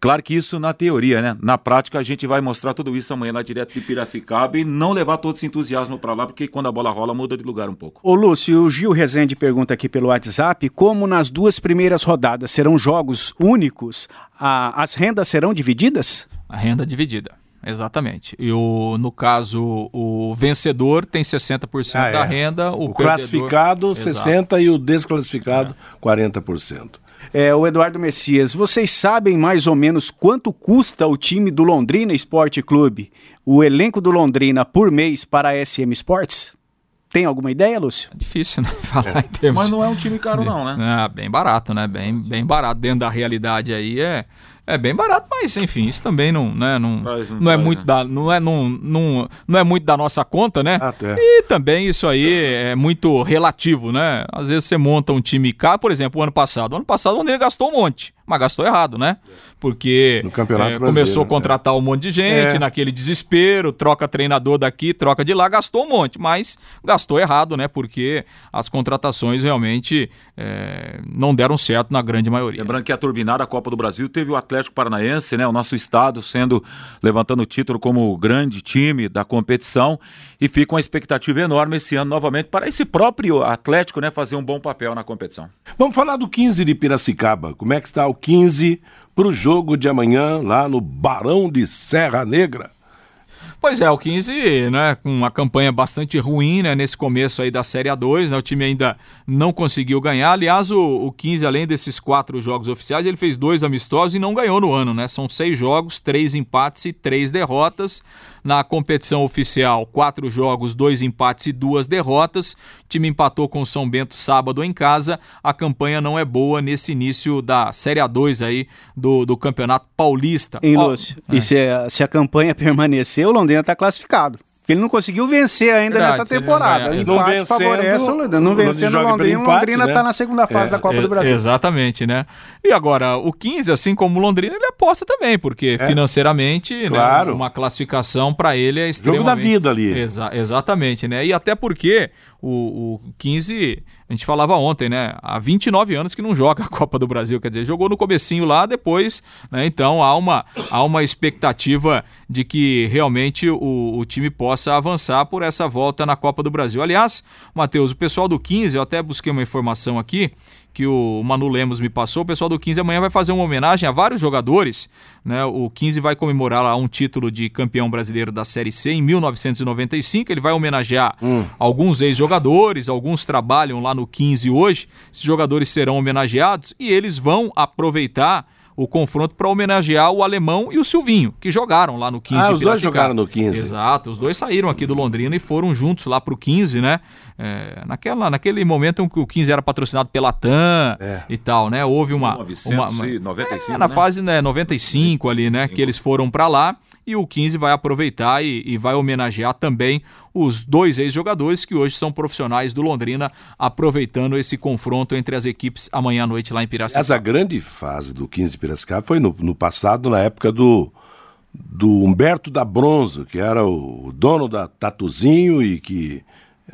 Speaker 5: Claro que isso na teoria, né? Na prática a gente vai mostrar tudo isso amanhã lá direto de Piracicaba e não levar todo esse entusiasmo para lá, porque quando a bola rola muda de lugar um pouco.
Speaker 6: Ô Lúcio, o Gil Rezende pergunta aqui pelo WhatsApp, como nas duas primeiras rodadas serão jogos únicos, a, as rendas serão divididas?
Speaker 4: A renda dividida. Exatamente. E o, no caso, o vencedor tem 60%
Speaker 2: Ah,
Speaker 4: da
Speaker 2: é.
Speaker 4: renda, o,
Speaker 2: O
Speaker 4: perdedor-
Speaker 2: classificado,
Speaker 4: Exato.
Speaker 2: 60% e o desclassificado, 40%.
Speaker 6: É, o Eduardo Messias, vocês sabem mais ou menos quanto custa o time do Londrina Esporte Clube, o elenco do Londrina por mês para a SM Sports? Tem alguma ideia, Lúcio?
Speaker 4: É difícil, né? Falar em termos.
Speaker 5: Mas não é um time caro não, né?
Speaker 4: Ah, bem barato, né? Bem, bem barato. Dentro da realidade aí é, é bem barato, mas enfim, isso também não, né, não,
Speaker 5: não
Speaker 4: não é muito
Speaker 5: né?
Speaker 4: da, não é, não, não, não é muito da nossa conta, né?
Speaker 2: Até.
Speaker 4: E também isso aí é muito relativo, né? Às vezes você monta um time caro, por exemplo, o ano passado. O ano passado o Londrina gastou um monte, mas gastou errado, né? Porque
Speaker 2: No Campeonato Brasileiro,
Speaker 4: começou a
Speaker 2: né?
Speaker 4: contratar um monte de gente,
Speaker 2: É.
Speaker 4: naquele desespero, troca treinador daqui, troca de lá, gastou um monte, mas gastou errado, né? Porque as contratações realmente eh, não deram certo na grande maioria.
Speaker 5: Lembrando que a turbinada Copa do Brasil teve o Atlético Paranaense, né, o nosso estado sendo levantando o título como grande time da competição e fica uma expectativa enorme esse ano novamente para esse próprio Atlético, né, fazer um bom papel na competição.
Speaker 2: Vamos falar do 15 de Piracicaba. Como é que está o 15 para o jogo de amanhã lá no Barão de Serra Negra?
Speaker 4: Pois é, o 15, né, com uma campanha bastante ruim, né, nesse começo aí da Série A2, né, o time ainda não conseguiu ganhar. Aliás, o, o 15, além desses quatro jogos oficiais, ele fez dois amistosos e não ganhou no ano, né? São seis jogos, três empates e três derrotas. Na competição oficial, quatro jogos, dois empates e duas derrotas. O time empatou com o São Bento sábado em casa. A campanha não é boa nesse início da Série A2 aí do, do Campeonato Paulista.
Speaker 6: Hein,
Speaker 4: Ó,
Speaker 6: Lúcio? E se a, se a campanha permanecer, o Londrina está classificado. Ele não conseguiu vencer ainda
Speaker 4: Verdade,
Speaker 6: nessa
Speaker 4: se ele
Speaker 6: temporada.
Speaker 4: não
Speaker 2: vencendo,
Speaker 6: favorece o Londrina. Não
Speaker 2: o Londrina
Speaker 6: vencendo o Londrina, o Londrina
Speaker 2: né?
Speaker 6: está na segunda fase da Copa
Speaker 4: É,
Speaker 6: do Brasil.
Speaker 4: Exatamente, né? E agora, o 15, assim como o Londrina, ele aposta também, porque financeiramente, né,
Speaker 2: Claro.
Speaker 4: uma classificação para ele é extremamente...
Speaker 2: da vida ali.
Speaker 4: Exa- exatamente, né? E até porque o, o 15, a gente falava ontem, né? Há 29 anos que não joga a Copa do Brasil, quer dizer, jogou no comecinho lá, depois, né? Então há uma, há uma expectativa de que realmente o, o time possa avançar por essa volta na Copa do Brasil. Aliás, Matheus, o pessoal do 15, eu até busquei uma informação aqui, que o Manu Lemos me passou, o pessoal do 15 amanhã vai fazer uma homenagem a vários jogadores, né? O 15 vai comemorar lá um título de campeão brasileiro da Série C em 1995, ele vai homenagear alguns ex-jogadores, alguns trabalham lá no 15 hoje, esses jogadores serão homenageados e eles vão aproveitar o confronto para homenagear o Alemão e o Silvinho, que jogaram lá no 15
Speaker 2: Ah,
Speaker 4: de
Speaker 2: os dois jogaram no 15.
Speaker 4: Exato, os dois saíram aqui do Londrina e foram juntos lá pro 15, né? É, naquela, naquele momento em que o 15 era patrocinado pela TAM
Speaker 2: É.
Speaker 4: e tal, né? Houve uma. uma, uma
Speaker 5: 1995,
Speaker 4: é, na
Speaker 5: né?
Speaker 4: fase né, 95 ali, né? Que eles foram para lá e o 15 vai aproveitar e, e vai homenagear também os dois ex-jogadores que hoje são profissionais do Londrina, aproveitando esse confronto entre as equipes amanhã à noite lá em Piracicaba.
Speaker 2: Essa grande fase do 15 de Piracicaba foi no, no passado, na época do, do Humberto da Bronzo, que era o dono da Tatuzinho e que.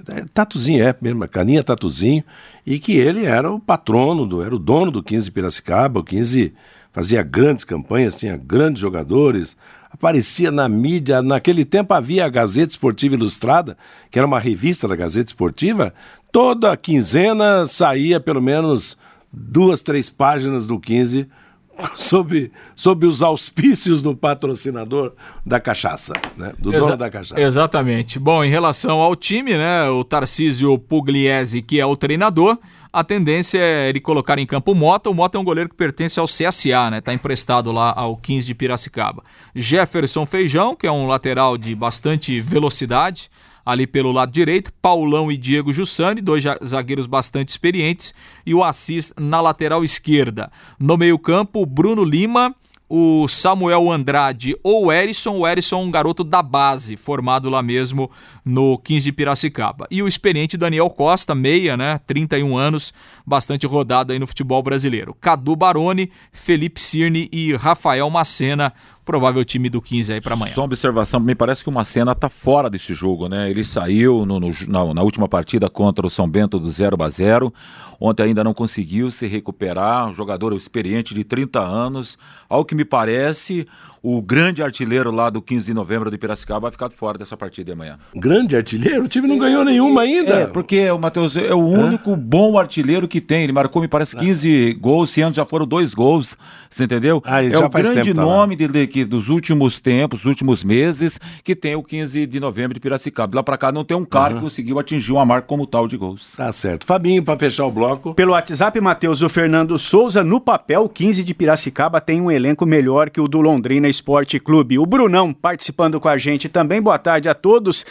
Speaker 2: é, Tatuzinho, é mesmo, caninha Tatuzinho, e que ele era o patrono, do, era o dono do 15 de Piracicaba. O 15 fazia grandes campanhas, tinha grandes jogadores, aparecia na mídia. Naquele tempo havia a Gazeta Esportiva Ilustrada, que era uma revista da Gazeta Esportiva. Toda quinzena saía pelo menos duas, três páginas do 15 sob, sob os auspícios do patrocinador da cachaça, né? do dono
Speaker 4: Exa-
Speaker 2: da cachaça.
Speaker 4: Exatamente. Bom, em relação ao time, né, o Tarcísio Pugliese, que é o treinador, a tendência é ele colocar em campo o Mota. O Mota é um goleiro que pertence ao CSA, né? Tá emprestado lá ao 15 de Piracicaba. Jefferson Feijão, que é um lateral de bastante velocidade, ali pelo lado direito, Paulão e Diego Jussani, dois zagueiros bastante experientes, e o Assis na lateral esquerda. No meio-campo, Bruno Lima o Samuel Andrade ou o Erisson, o Erisson um garoto da base, formado lá mesmo no 15 de Piracicaba. E o experiente Daniel Costa, meia, né, 31 anos, bastante rodado aí no futebol brasileiro. Cadu Baroni, Felipe Cirne e Rafael Macena, provável time do 15 aí para amanhã.
Speaker 5: Só uma observação, me parece que o Macena tá fora desse jogo, né? Ele saiu no, no, na, na, última partida contra o São Bento do 0 a 0. Ontem ainda não conseguiu se recuperar, um jogador experiente de 30 anos. Ao que me parece, o grande artilheiro lá do 15 de novembro de Piracicaba vai ficar fora dessa partida de amanhã.
Speaker 2: Grande artilheiro? O time não ganhou nenhuma ainda.
Speaker 5: É, porque o Matheus é o único Hã? bom artilheiro que tem. Ele marcou, me parece, 15 gols. Esse ano já foram dois gols. Você entendeu? Ah, é o grande tá nome de, de, dos últimos tempos, últimos meses, que tem o 15 de novembro de Piracicaba. Lá pra cá não tem um cara uhum. que conseguiu atingir uma marca como tal de gols.
Speaker 2: Tá certo. Fabinho, para fechar o bloco.
Speaker 6: Pelo WhatsApp, Matheus, o Fernando Souza, no papel, 15 de Piracicaba tem um elenco melhor que o do Londrina Esporte Clube. O Brunão participando com a gente também. Boa tarde a todos.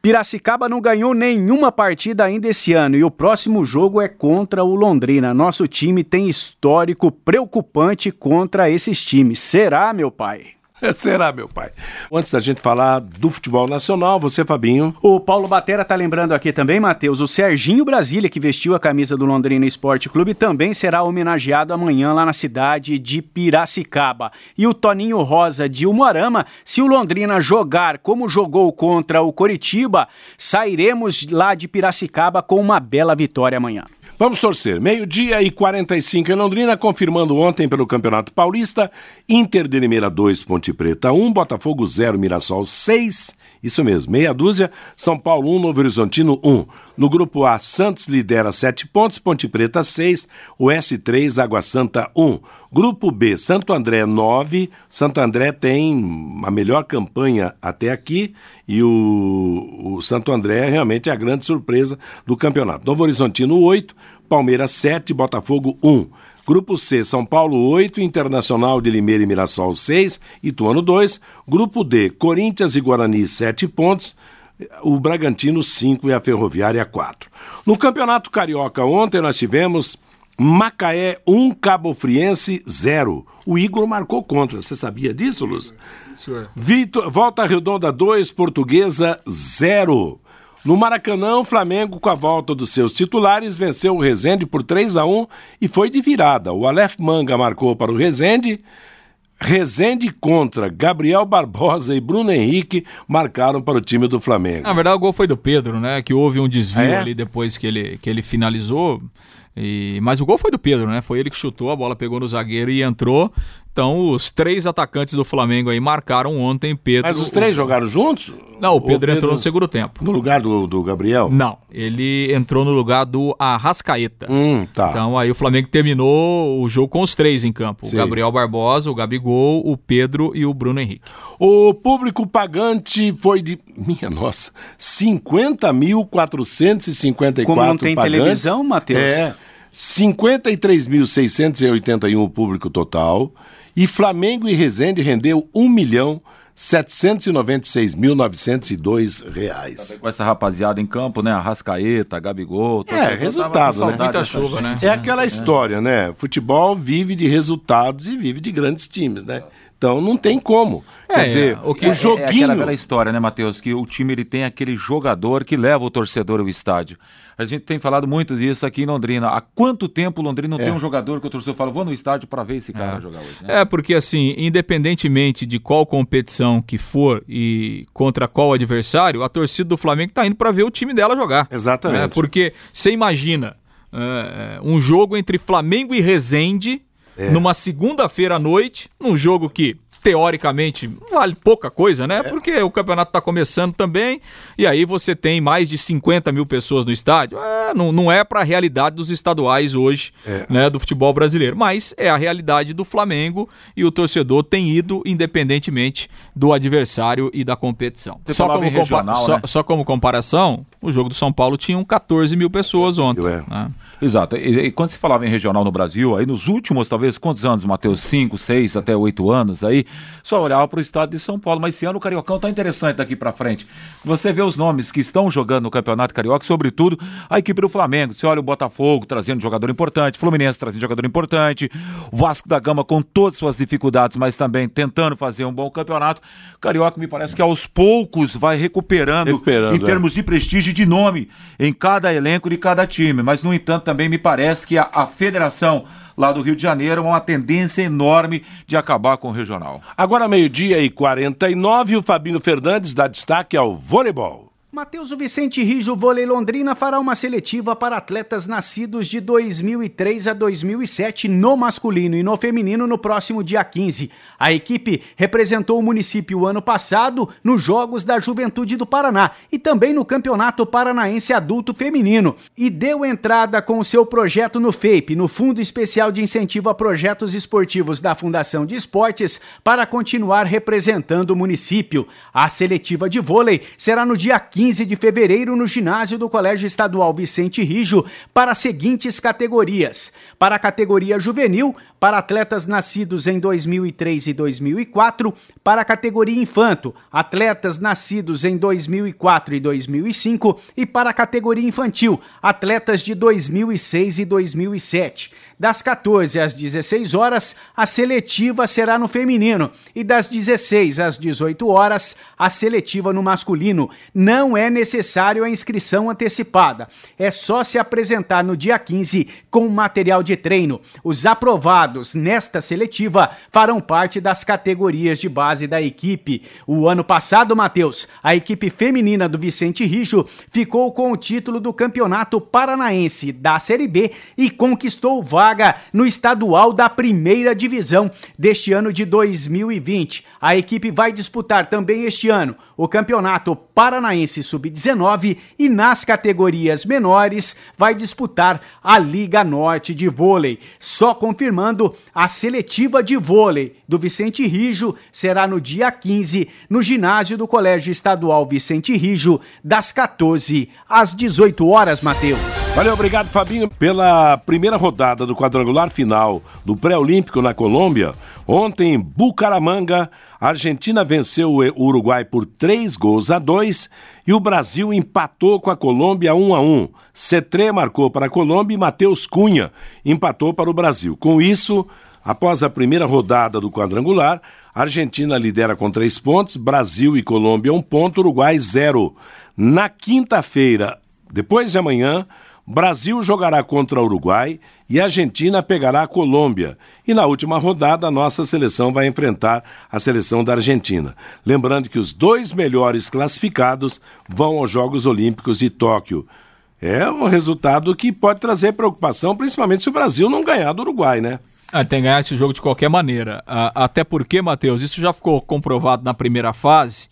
Speaker 6: Piracicaba não ganhou nenhuma partida ainda esse ano e o próximo jogo é contra o Londrina. Nosso time tem histórico preocupante contra esses times. Será, meu pai?
Speaker 2: Será, meu pai? Antes da gente falar do futebol nacional, você, Fabinho.
Speaker 6: O Paulo Batera tá lembrando aqui também, Matheus, o Serginho Brasília, que vestiu a camisa do Londrina Esporte Clube, também será homenageado amanhã lá na cidade de Piracicaba. E o Toninho Rosa de Umuarama, se o Londrina jogar como jogou contra o Coritiba, sairemos lá de Piracicaba com uma bela vitória amanhã.
Speaker 2: Vamos torcer. Meio-dia e 45 em Londrina, confirmando ontem pelo Campeonato Paulista, Inter de Limeira 2, Ponte Preta 1, Botafogo 0, Mirassol 6, isso mesmo, meia dúzia, São Paulo 1, Novo Horizontino 1. No grupo A, Santos lidera 7 pontos, Ponte Preta 6, Oeste 3, Água Santa 1. Grupo B, Santo André 9, Santo André tem a melhor campanha até aqui e o, o Santo André realmente é a grande surpresa do campeonato. Novo Horizontino 8, Palmeiras 7, Botafogo 1. Grupo C, São Paulo 8, Internacional de Limeira e Mirassol 6, Ituano 2. Grupo D, Corinthians e Guarani 7 pontos o Bragantino 5 e a Ferroviária 4. No Campeonato Carioca ontem nós tivemos Macaé 1, Cabo Friense 0. O Igor marcou contra. Você sabia disso, Luz? Senhor. Vitor, Volta Redonda 2, Portuguesa 0. No Maracanã, o Flamengo, com a volta dos seus titulares, venceu o Rezende por 3 a 1 e foi de virada. O Aleph Manga marcou para o Rezende Rezende contra Gabriel Barbosa e Bruno Henrique marcaram para o time do Flamengo.
Speaker 4: Na verdade, o gol foi do Pedro, né? Que houve um desvio é? ali depois que ele, que ele finalizou. E, mas o gol foi do Pedro, né? Foi ele que chutou, a bola pegou no zagueiro e entrou. Então, os três atacantes do Flamengo aí marcaram ontem Pedro.
Speaker 2: Mas os três o... jogaram juntos?
Speaker 4: Não, o Pedro, Pedro, entrou no segundo tempo.
Speaker 2: No lugar do, do Gabriel?
Speaker 4: Não, ele entrou no lugar do Arrascaeta.
Speaker 2: Hum, tá.
Speaker 4: Então, aí o Flamengo terminou o jogo com os três em campo: Sim. o Gabriel Barbosa, o Gabigol, o Pedro e o Bruno Henrique.
Speaker 2: O público pagante foi de, minha nossa, 50.454
Speaker 6: Como não tem
Speaker 2: pagantes.
Speaker 6: televisão, Matheus?
Speaker 2: É. 53.681 o público total e Flamengo e Resende rendeu 1 milhão 796.902 reais.
Speaker 5: Com essa rapaziada em campo, né? Arrascaeta, Gabigol.
Speaker 2: É, resultado, né?
Speaker 4: Muita chuva, né?
Speaker 2: É aquela história, né? Futebol vive de resultados e vive de grandes times, né? Então não tem como. É, Quer dizer,
Speaker 5: é, o, que, o joguinho... É, é aquela velha história, né, Matheus? Que o time ele tem aquele jogador que leva o torcedor ao estádio. A gente tem falado muito disso aqui em Londrina. Há quanto tempo Londrina não é. tem um jogador que o torcedor fala, vou no estádio para ver esse cara
Speaker 4: é.
Speaker 5: jogar hoje? Né?
Speaker 4: É, porque assim, independentemente de qual competição que for e contra qual adversário, a torcida do Flamengo está indo para ver o time dela jogar.
Speaker 2: Exatamente.
Speaker 4: Né? Porque você imagina é, um jogo entre Flamengo e Resende é. numa segunda-feira à noite, num jogo que teoricamente vale pouca coisa, né? É. Porque o campeonato está começando também, e aí você tem mais de 50 mil pessoas no estádio. É, não, não é para a realidade dos estaduais hoje, é. né? Do futebol brasileiro, mas é a realidade do Flamengo e o torcedor tem ido independentemente do adversário e da competição. Só como, regional, só, né? só como comparação, O jogo do São Paulo tinha 14 mil pessoas ontem.
Speaker 2: É.
Speaker 4: Né?
Speaker 5: Exato. E, e, quando se falava em regional no Brasil, aí nos últimos, talvez, quantos anos, Matheus? Cinco, seis, até oito anos aí, só olhava para o estado de São Paulo. Mas esse ano o Cariocão tá interessante daqui para frente. Você vê os nomes que estão jogando no Campeonato Carioca, sobretudo a equipe do Flamengo. Você olha o Botafogo trazendo jogador importante, Fluminense trazendo jogador importante, o Vasco da Gama com todas suas dificuldades, mas também tentando fazer um bom campeonato. O Carioca me parece que aos poucos vai recuperando,
Speaker 2: Recuperando,
Speaker 5: em termos de prestígio de nome em cada elenco de cada time. Mas, no entanto, também me parece que a, a federação lá do Rio de Janeiro uma tendência enorme de acabar com o regional.
Speaker 2: Agora, meio-dia e 49, o Fabinho Fernandes dá destaque ao voleibol.
Speaker 6: Matheus Vicente Rijo Vôlei Londrina fará uma seletiva para atletas nascidos de 2003 a 2007 no masculino e no feminino no próximo dia 15. A equipe representou o município ano passado nos Jogos da Juventude do Paraná e também no Campeonato Paranaense Adulto Feminino e deu entrada com o seu projeto no FEIP, no Fundo Especial de Incentivo a Projetos Esportivos da Fundação de Esportes, para continuar representando o município. A seletiva de vôlei será no dia 15 de fevereiro no ginásio do Colégio Estadual Vicente Rijo para as seguintes categorias: para a categoria juvenil, para atletas nascidos em 2003 e 2004, para a categoria infanto, atletas nascidos em 2004 e 2005 e para a categoria infantil, atletas de 2006 e 2007. Das 14 às 16 horas, a seletiva será no feminino e das 16 às 18 horas, a seletiva no masculino. Não é necessário a inscrição antecipada. É só se apresentar no dia 15 com material de treino. Os aprovados nesta seletiva farão parte das categorias de base da equipe. O ano passado, Matheus, a equipe feminina do Vicente Rijo ficou com o título do Campeonato Paranaense da Série B e conquistou vaga no estadual da primeira divisão deste ano de 2020. A equipe vai disputar também este ano o Campeonato Paranaense Sub-19 e nas categorias menores vai disputar a Liga Norte de Vôlei. Só confirmando, a seletiva de vôlei do Vicente Rijo será no dia 15 no ginásio do Colégio Estadual Vicente Rijo, das 14 às 18 horas, Matheus.
Speaker 2: Valeu, obrigado, Fabinho. Pela primeira rodada do quadrangular final do Pré-Olímpico na Colômbia, ontem em Bucaramanga, a Argentina venceu o Uruguai por 3 gols a 2 e o Brasil empatou com a Colômbia 1 a 1. Cetré marcou para a Colômbia e Matheus Cunha empatou para o Brasil. Com isso, após a primeira rodada do quadrangular, a Argentina lidera com três pontos, Brasil e Colômbia um ponto, Uruguai zero. Na quinta-feira, depois de amanhã, Brasil jogará contra o Uruguai e a Argentina pegará a Colômbia. E na última rodada, a nossa seleção vai enfrentar a seleção da Argentina. Lembrando que os dois melhores classificados vão aos Jogos Olímpicos de Tóquio. É um resultado que pode trazer preocupação, principalmente se o Brasil não ganhar do Uruguai, né?
Speaker 4: Ah, tem que ganhar esse jogo de qualquer maneira. Ah, até porque, Matheus, isso já ficou comprovado na primeira fase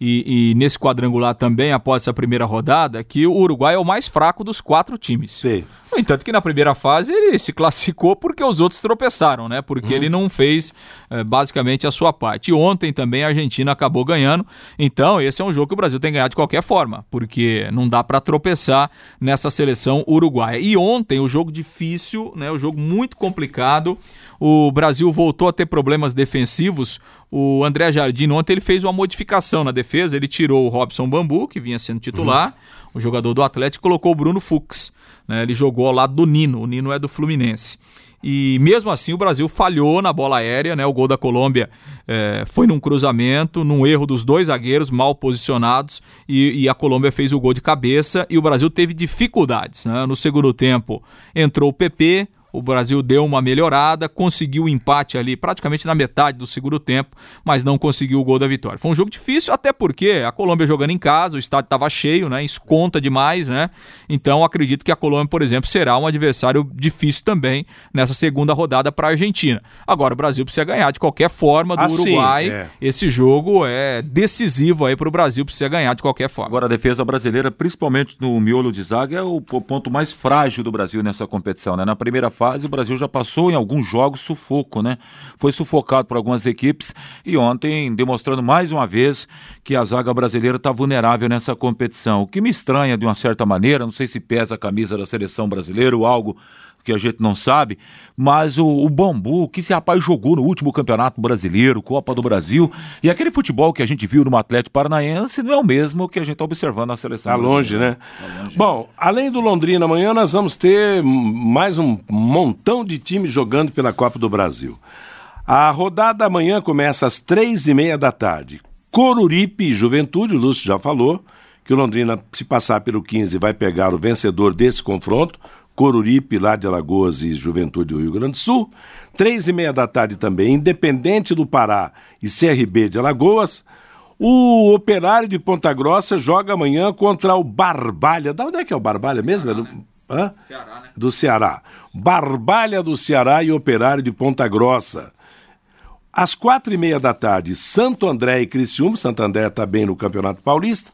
Speaker 4: e, e, nesse quadrangular também, após essa primeira rodada, que o Uruguai é o mais fraco dos quatro times.
Speaker 2: Sim.
Speaker 4: No entanto, que na primeira fase ele se classificou porque os outros tropeçaram, né? Porque uhum. ele não fez é, basicamente a sua parte. E ontem também a Argentina acabou ganhando. Então, esse é um jogo que o Brasil tem que ganhar de qualquer forma, porque não dá para tropeçar nessa seleção uruguaia. E ontem, o jogo difícil, né? O jogo muito complicado. O Brasil voltou a ter problemas defensivos. O André Jardim ontem ele fez uma modificação na defesa. Ele tirou o Robson Bambu, que vinha sendo titular, uhum. o jogador do Atlético, colocou o Bruno Fux. Né? Ele jogou ao lado do Nino. O Nino é do Fluminense. E mesmo assim o Brasil falhou na bola aérea, né? O gol da Colômbia é, foi num cruzamento, num erro dos dois zagueiros mal posicionados e, e, a Colômbia fez o gol de cabeça e o Brasil teve dificuldades. Né? No segundo tempo entrou o PP, o Brasil deu uma melhorada, conseguiu o empate ali praticamente na metade do segundo tempo, mas não conseguiu o gol da vitória. Foi um jogo difícil, até porque a Colômbia jogando em casa, o estádio estava cheio, né? Isso conta demais, né? Então acredito que a Colômbia, por exemplo, será um adversário difícil também nessa segunda rodada para a Argentina. Agora o Brasil precisa ganhar de qualquer forma do assim, Uruguai. É. Esse jogo é decisivo aí para o Brasil, precisa ganhar de qualquer forma.
Speaker 5: Agora a defesa brasileira, principalmente no miolo de zaga, é o ponto mais frágil do Brasil nessa competição, né? Na primeira fase, o Brasil já passou em alguns jogos sufoco, né? Foi sufocado por algumas equipes e ontem demonstrando mais uma vez que a zaga brasileira está vulnerável nessa competição. O que me estranha de uma certa maneira, não sei se pesa a camisa da seleção brasileira ou algo que a gente não sabe, mas o, o Bambu, que esse rapaz jogou no último Campeonato Brasileiro, Copa do Brasil, e aquele futebol que a gente viu no Atlético Paranaense não é o mesmo que a gente está observando na seleção.
Speaker 2: Está longe, né? Tá longe. Bom, além do Londrina amanhã, nós vamos ter mais um montão de times jogando pela Copa do Brasil. A rodada amanhã começa às três e meia da tarde. Coruripe e Juventude, o Lúcio já falou, que o Londrina, se passar pelo 15, vai pegar o vencedor desse confronto, Coruripe, lá de Alagoas e Juventude do Rio Grande do Sul. Três e meia da tarde também, Independente do Pará e CRB de Alagoas. O Operário de Ponta Grossa joga amanhã contra o Barbalha. Da onde é que é o Barbalha mesmo? Ceará, é do, né? Hã? Ceará, né? do Ceará. Barbalha do Ceará e Operário de Ponta Grossa. Às quatro e meia da tarde, Santo André e Criciúma. Santo André está bem no Campeonato Paulista.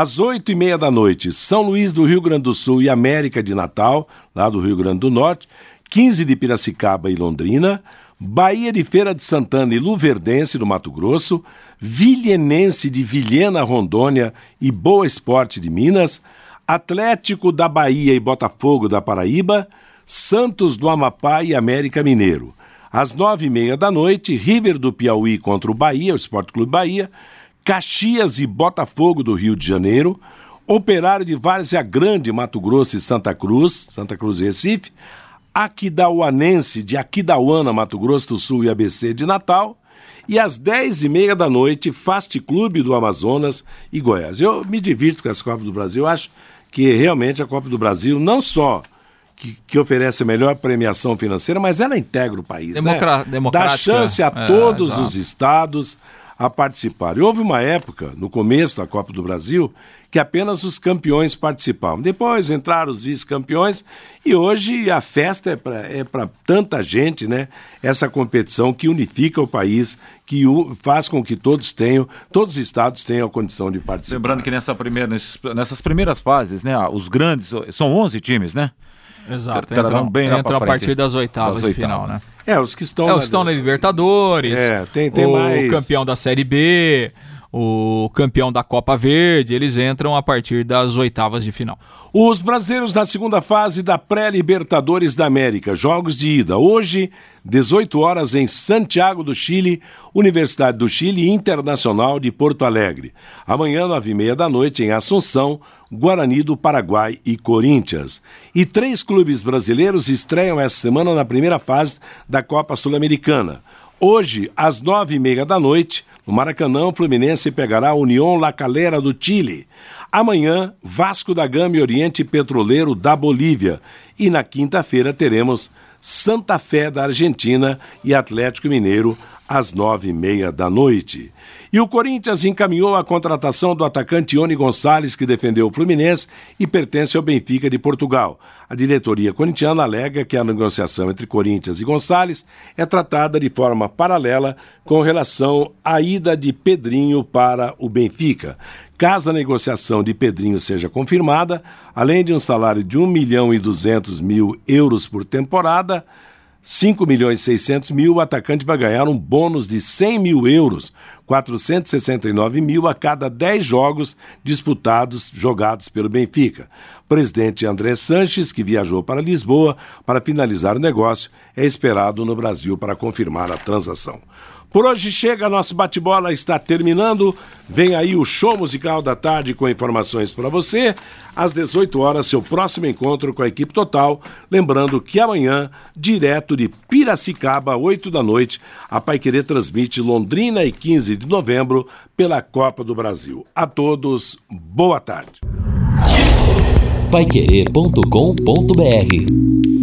Speaker 2: Às oito e meia da noite, São Luís do Rio Grande do Sul e América de Natal, lá do Rio Grande do Norte, 15 de Piracicaba e Londrina, Bahia de Feira de Santana e Luverdense, do Mato Grosso, Vilhenense de Vilhena, Rondônia e Boa Esporte de Minas, Atlético da Bahia e Botafogo da Paraíba, Santos do Amapá e América Mineiro. Às nove e meia da noite, River do Piauí contra o Bahia, o Esporte Clube Bahia, Caxias e Botafogo do Rio de Janeiro, Operário de Várzea Grande, Mato Grosso e Santa Cruz, Santa Cruz e Recife, Aquidauanense de Aquidauana, Mato Grosso do Sul e ABC de Natal, e às dez e meia da noite, Fast Clube do Amazonas e Goiás. Eu me divirto com essa Copa do Brasil, eu acho que realmente a Copa do Brasil não só que, que, oferece a melhor premiação financeira, mas ela integra o país. Democra né? Dá chance a é, todos é, os estados a participar. E houve uma época, no começo da Copa do Brasil, que apenas os campeões participavam. Depois entraram os vice-campeões e hoje a festa é para é tanta gente, né? Essa competição que unifica o país, que faz com que todos tenham, todos os estados tenham a condição de participar.
Speaker 5: Lembrando que nessa primeira, nessas primeiras fases, né? Os grandes, são 11 times, né?
Speaker 4: Exato. Entram, bem entram a partir das oitavas, das oitavas de final, né?
Speaker 2: É, os que estão.
Speaker 4: É, os que estão na Libertadores.
Speaker 2: É, tem, tem
Speaker 4: o
Speaker 2: mais.
Speaker 4: campeão da Série B, o campeão da Copa Verde, eles entram a partir das oitavas de final.
Speaker 2: Os brasileiros na segunda fase da pré-Libertadores da América, jogos de ida. Hoje, 18 horas em Santiago do Chile, Universidade do Chile Internacional de Porto Alegre. Amanhã, nove e meia da noite, em Assunção, Guarani do Paraguai e Corinthians. E três clubes brasileiros estreiam essa semana na primeira fase da Copa Sul-Americana. Hoje, às nove e meia da noite, no Maracanã, o Fluminense pegará a União La Calera do Chile. Amanhã, Vasco da Gama e Oriente Petroleiro da Bolívia. E na quinta-feira teremos Santa Fé da Argentina e Atlético Mineiro às nove e meia da noite. E o Corinthians encaminhou a contratação do atacante Ione Gonçalves, que defendeu o Fluminense e pertence ao Benfica de Portugal. A diretoria corintiana alega que a negociação entre Corinthians e Gonçalves é tratada de forma paralela com relação à ida de Pedrinho para o Benfica. Caso a negociação de Pedrinho seja confirmada, além de um salário de 1 milhão e 200 mil euros por temporada, 5 milhões e 600 mil, o atacante vai ganhar um bônus de 100 mil euros, 469 mil a cada 10 jogos disputados, jogados pelo Benfica. O presidente André Sanches, que viajou para Lisboa para finalizar o negócio, é esperado no Brasil para confirmar a transação. Por hoje chega, nosso bate-bola está terminando. Vem aí o show musical da tarde com informações para você. Às 18 horas, seu próximo encontro com a equipe total. Lembrando que amanhã, direto de Piracicaba, 8 da noite, a Paiquerê transmite Londrina e 15 de novembro pela Copa do Brasil. A todos, boa tarde.
Speaker 1: Paiquerê.com.br